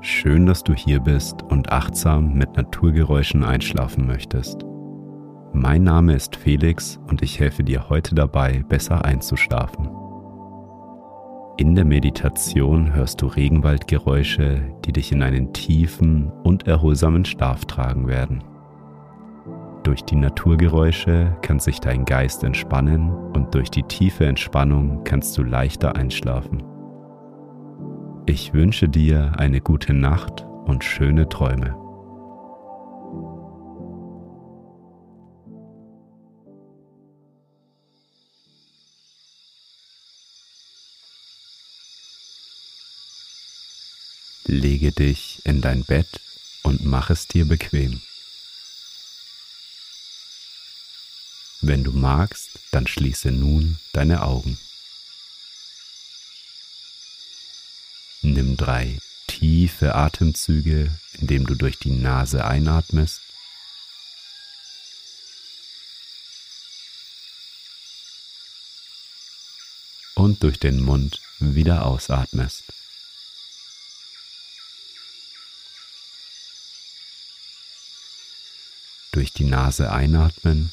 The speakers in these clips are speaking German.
Schön, dass du hier bist und achtsam mit Naturgeräuschen einschlafen möchtest. Mein Name ist Felix und ich helfe dir heute dabei, besser einzuschlafen. In der Meditation hörst du Regenwaldgeräusche, die dich in einen tiefen und erholsamen Schlaf tragen werden. Durch die Naturgeräusche kann sich dein Geist entspannen und durch die tiefe Entspannung kannst du leichter einschlafen. Ich wünsche dir eine gute Nacht und schöne Träume. Lege dich in dein Bett und mach es dir bequem. Wenn du magst, dann schließe nun deine Augen. Nimm drei tiefe Atemzüge, indem du durch die Nase einatmest. Und durch den Mund wieder ausatmest. Durch die Nase einatmen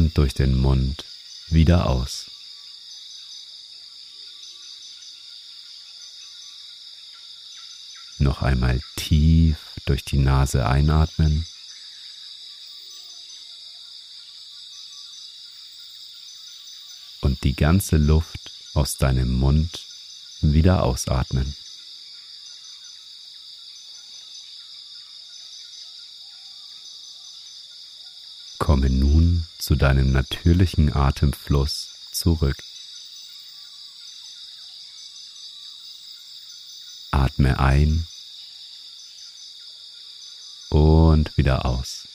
und durch den Mund wieder aus. Noch einmal tief durch die Nase einatmen. Und die ganze Luft aus deinem Mund wieder ausatmen. Komme nun zu deinem natürlichen Atemfluss zurück. Atme ein und wieder aus.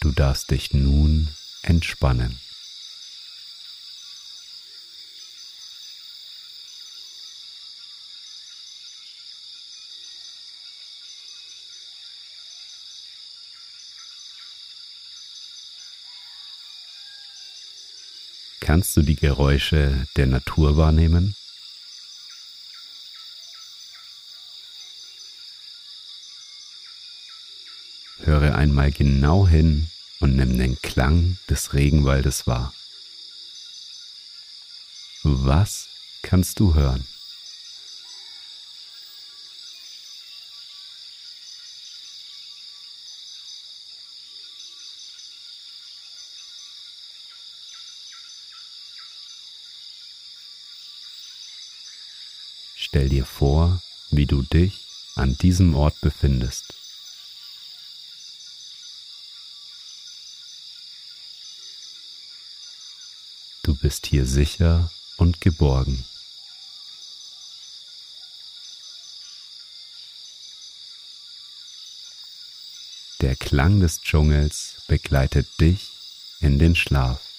Du darfst dich nun entspannen. Kannst du die Geräusche der Natur wahrnehmen? Höre einmal genau hin und nimm den Klang des Regenwaldes wahr. Was kannst du hören? Stell dir vor, wie du dich an diesem Ort befindest. Du bist hier sicher und geborgen. Der Klang des Dschungels begleitet dich in den Schlaf.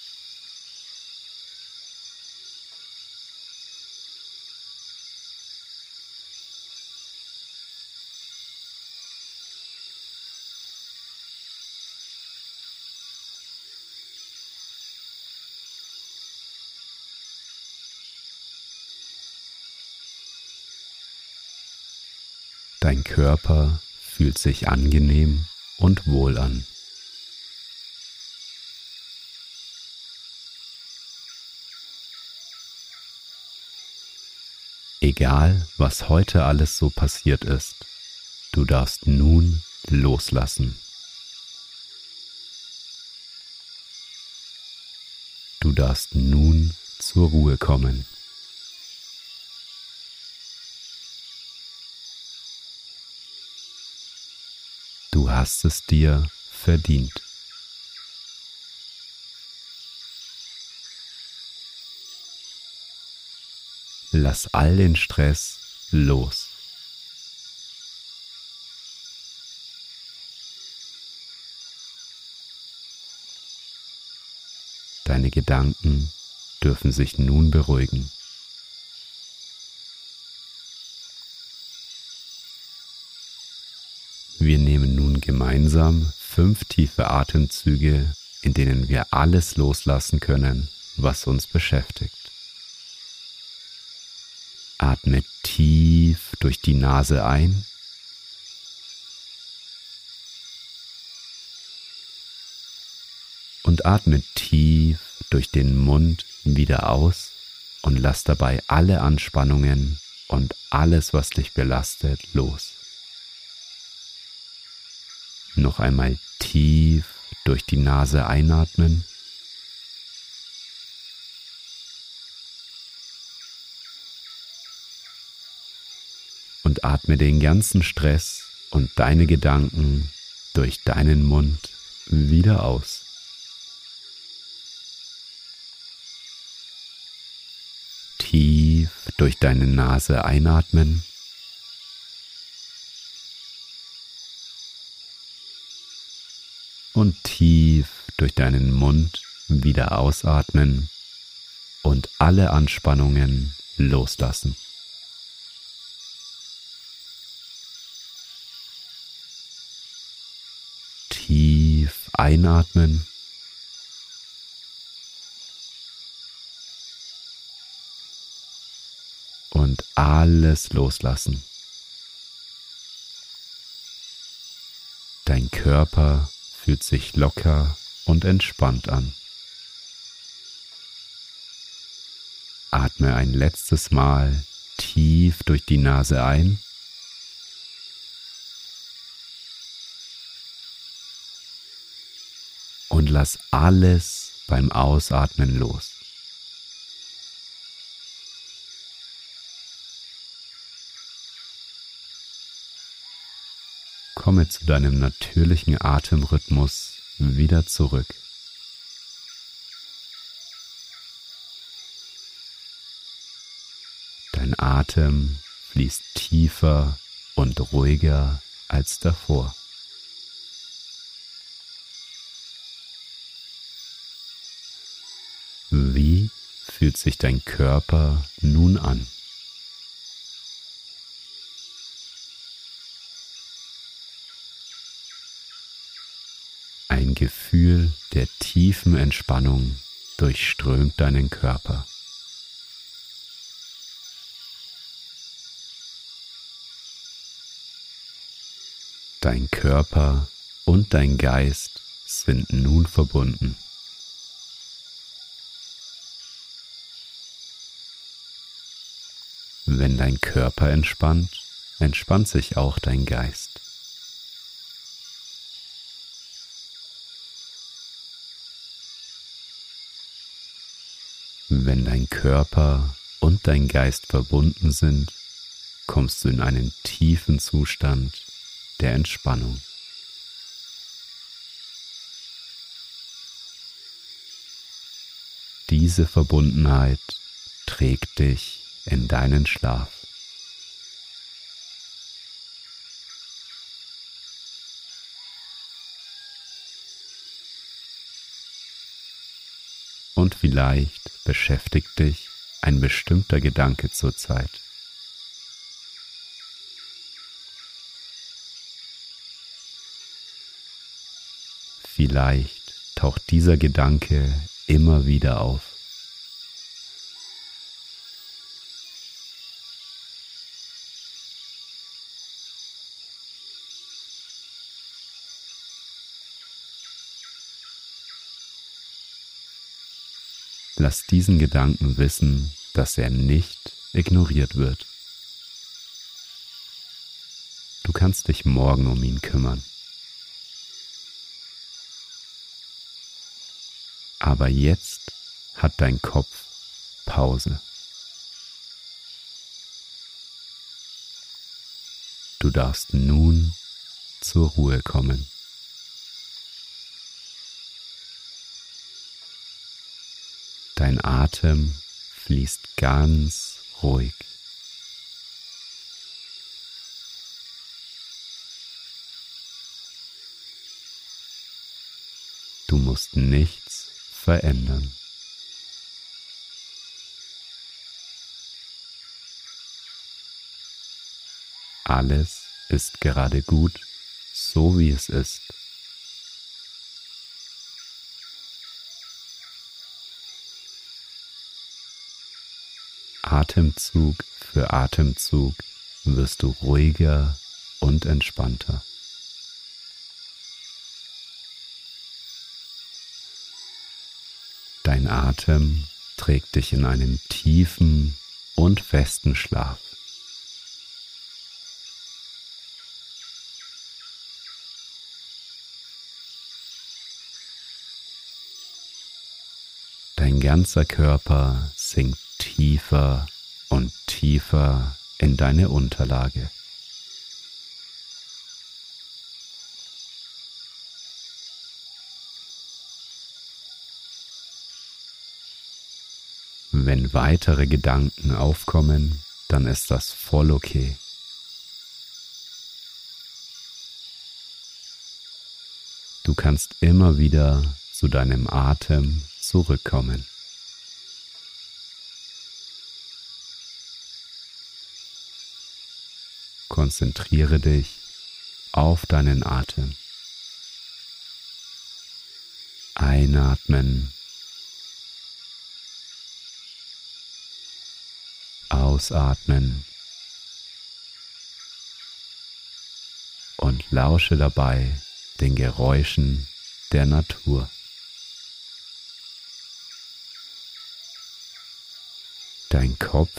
Körper fühlt sich angenehm und wohl an. Egal, was heute alles so passiert ist, du darfst nun loslassen. Du darfst nun zur Ruhe kommen. Hast es dir verdient. Lass all den Stress los. Deine Gedanken dürfen sich nun beruhigen. Wir nehmen gemeinsam fünf tiefe Atemzüge, in denen wir alles loslassen können, was uns beschäftigt. Atme tief durch die Nase ein. Und atme tief durch den Mund wieder aus und lass dabei alle Anspannungen und alles, was dich belastet, los. Noch einmal tief durch die Nase einatmen. Und atme den ganzen Stress und deine Gedanken durch deinen Mund wieder aus. Tief durch deine Nase einatmen. Und tief durch deinen Mund wieder ausatmen und alle Anspannungen loslassen. Tief einatmen. Und alles loslassen. Dein Körper fühlt sich locker und entspannt an. Atme ein letztes Mal tief durch die Nase ein. Und lass alles beim Ausatmen los. Komme zu deinem natürlichen Atemrhythmus wieder zurück. Dein Atem fließt tiefer und ruhiger als davor. Wie fühlt sich dein Körper nun an? Gefühl der tiefen Entspannung durchströmt deinen Körper. Dein Körper und dein Geist sind nun verbunden. Wenn dein Körper entspannt, entspannt sich auch dein Geist. Wenn dein Körper und dein Geist verbunden sind, kommst du in einen tiefen Zustand der Entspannung. Diese Verbundenheit trägt dich in deinen Schlaf. Und vielleicht beschäftigt dich ein bestimmter Gedanke zurzeit. Vielleicht taucht dieser Gedanke immer wieder auf. Lass diesen Gedanken wissen, dass er nicht ignoriert wird. Du kannst dich morgen um ihn kümmern. Aber jetzt hat dein Kopf Pause. Du darfst nun zur Ruhe kommen. Dein Atem fließt ganz ruhig. Du musst nichts verändern. Alles ist gerade gut, so wie es ist. Atemzug für Atemzug wirst du ruhiger und entspannter. Dein Atem trägt dich in einen tiefen und festen Schlaf. Dein ganzer Körper sinkt tiefer und tiefer in deine Unterlage. Wenn weitere Gedanken aufkommen, dann ist das voll okay. Du kannst immer wieder zu deinem Atem zurückkommen. Konzentriere dich auf deinen Atem. Einatmen. Ausatmen. Und lausche dabei den Geräuschen der Natur. Dein Kopf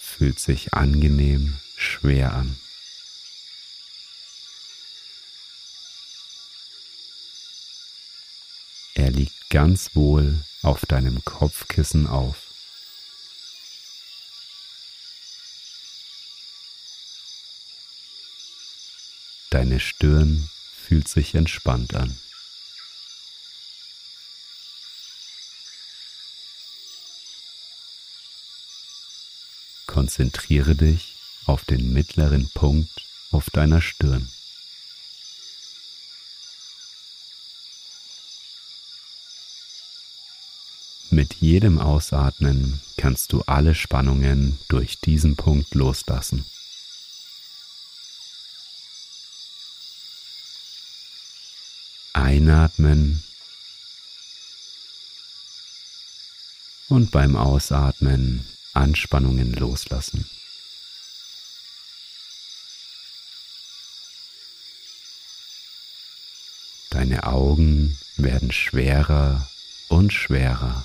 fühlt sich angenehm schwer an. Er liegt ganz wohl auf deinem Kopfkissen auf. Deine Stirn fühlt sich entspannt an. Konzentriere dich auf den mittleren Punkt auf deiner Stirn. Mit jedem Ausatmen kannst du alle Spannungen durch diesen Punkt loslassen. Einatmen und beim Ausatmen Anspannungen loslassen. Deine Augen werden schwerer und schwerer.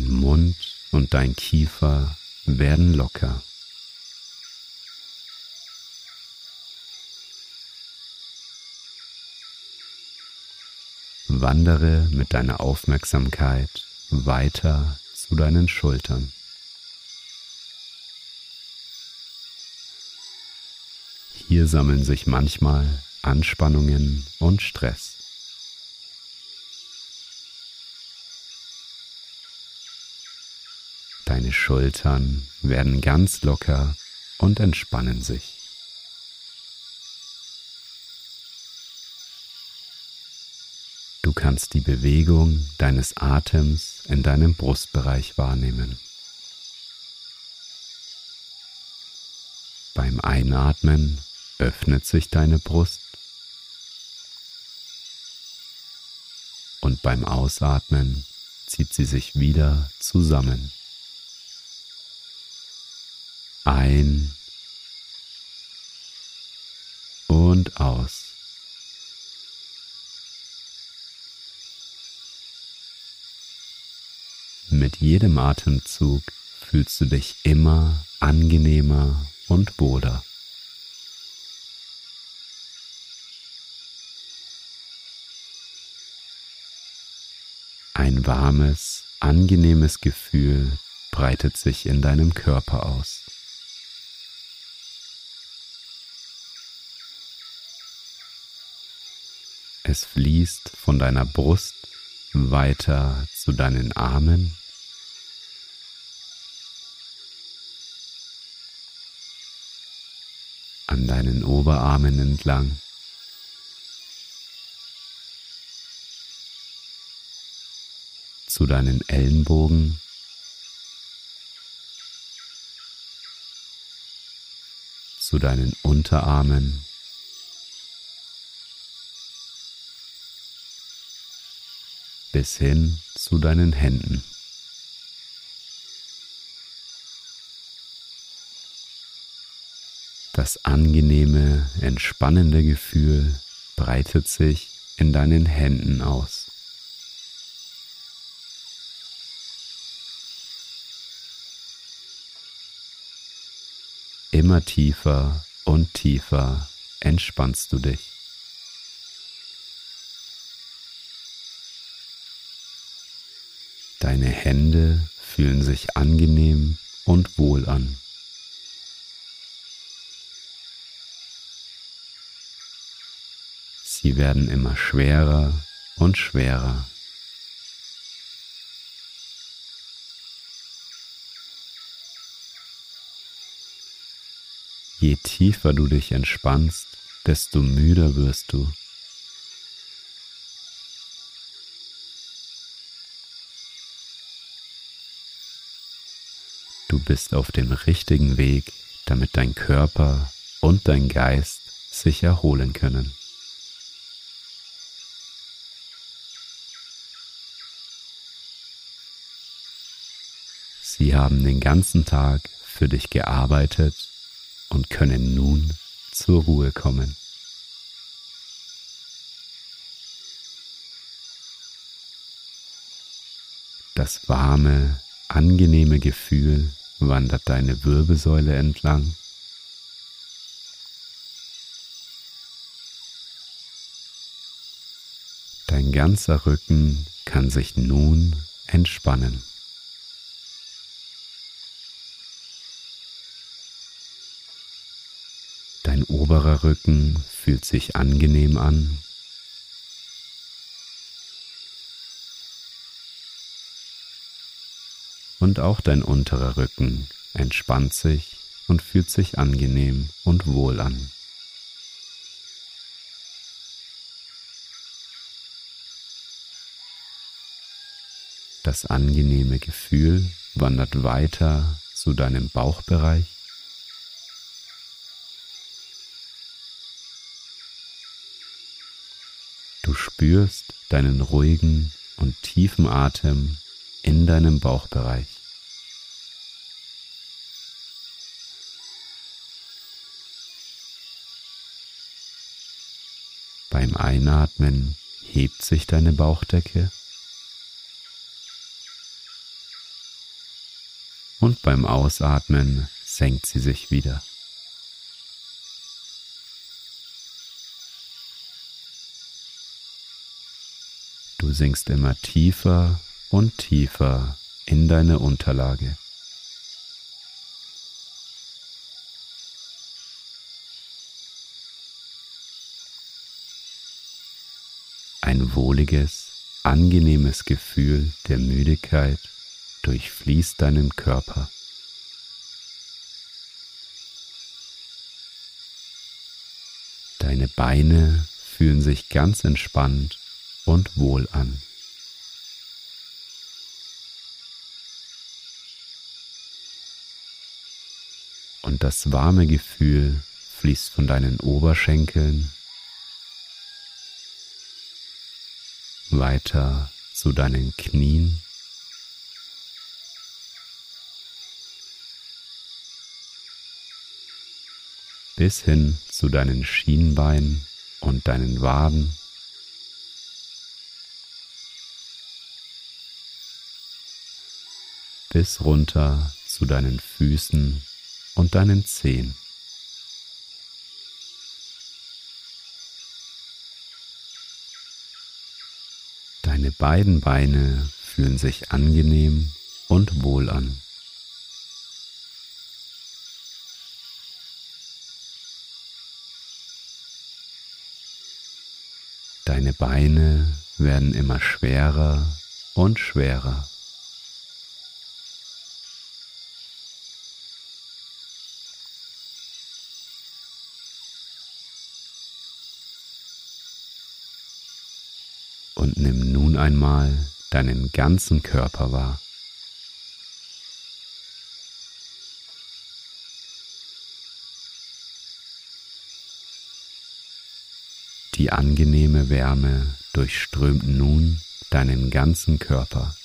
Dein Mund und dein Kiefer werden locker. Wandere mit deiner Aufmerksamkeit weiter zu deinen Schultern. Hier sammeln sich manchmal Anspannungen und Stress. Deine Schultern werden ganz locker und entspannen sich. Du kannst die Bewegung deines Atems in deinem Brustbereich wahrnehmen. Beim Einatmen öffnet sich deine Brust und beim Ausatmen zieht sie sich wieder zusammen. Ein und aus. Mit jedem Atemzug fühlst du dich immer angenehmer und wohler. Ein warmes, angenehmes Gefühl breitet sich in deinem Körper aus. Es fließt von deiner Brust weiter zu deinen Armen. an deinen Oberarmen entlang. zu deinen Ellenbogen. zu deinen Unterarmen. Bis hin zu deinen Händen. Das angenehme, entspannende Gefühl breitet sich in deinen Händen aus. Immer tiefer und tiefer entspannst du dich. Deine Hände fühlen sich angenehm und wohl an. Sie werden immer schwerer und schwerer. Je tiefer du dich entspannst, desto müder wirst du. Du bist auf dem richtigen Weg, damit dein Körper und dein Geist sich erholen können. Sie haben den ganzen Tag für dich gearbeitet und können nun zur Ruhe kommen. Das warme, angenehme Gefühl wandert deine Wirbelsäule entlang. Dein ganzer Rücken kann sich nun entspannen. Dein oberer Rücken fühlt sich angenehm an. Und auch dein unterer Rücken entspannt sich und fühlt sich angenehm und wohl an. Das angenehme Gefühl wandert weiter zu deinem Bauchbereich Du spürst deinen ruhigen und tiefen Atem in deinem Bauchbereich. Beim Einatmen hebt sich deine Bauchdecke und beim Ausatmen senkt sie sich wieder. Du sinkst immer tiefer und tiefer in deine Unterlage. Ein wohliges, angenehmes Gefühl der Müdigkeit durchfließt deinen Körper. Deine Beine fühlen sich ganz entspannt und wohl an. Und das warme Gefühl fließt von deinen Oberschenkeln weiter zu deinen Knien. bis hin zu deinen Schienbeinen und deinen Waden. bis runter zu deinen Füßen und deinen Zehen. Deine beiden Beine fühlen sich angenehm und wohl an. Deine Beine werden immer schwerer und schwerer. Und nimm nun einmal deinen ganzen Körper wahr. Die angenehme Wärme durchströmt nun deinen ganzen Körper.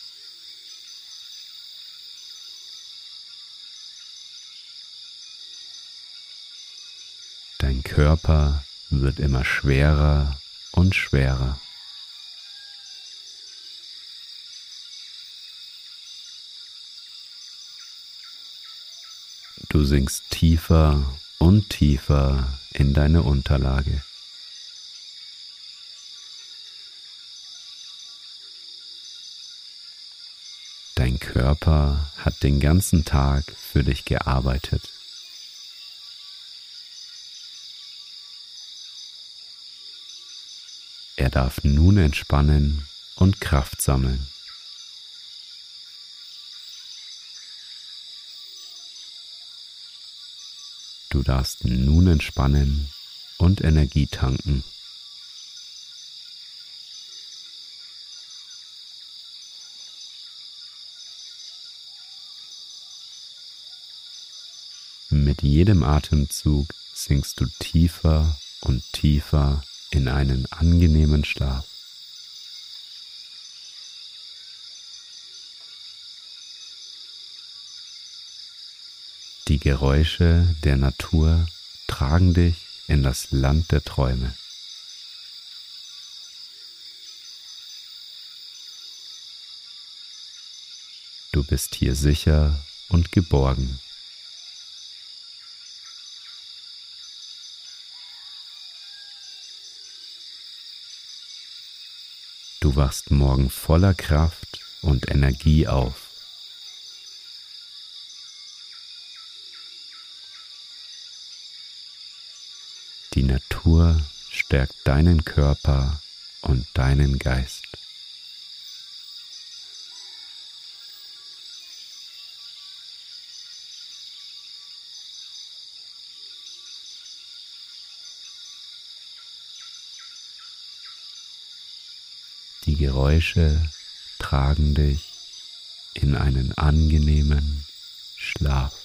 Dein Körper wird immer schwerer und schwerer. Du sinkst tiefer und tiefer in deine Unterlage. Dein Körper hat den ganzen Tag für dich gearbeitet. Er darf nun entspannen und Kraft sammeln. Du darfst nun entspannen und Energie tanken. Mit jedem Atemzug sinkst du tiefer und tiefer in einen angenehmen Schlaf. Die Geräusche der Natur tragen dich in das Land der Träume. Du bist hier sicher und geborgen. Du wachst morgen voller Kraft und Energie auf. Die Natur stärkt deinen Körper und deinen Geist. Die Geräusche tragen dich in einen angenehmen Schlaf.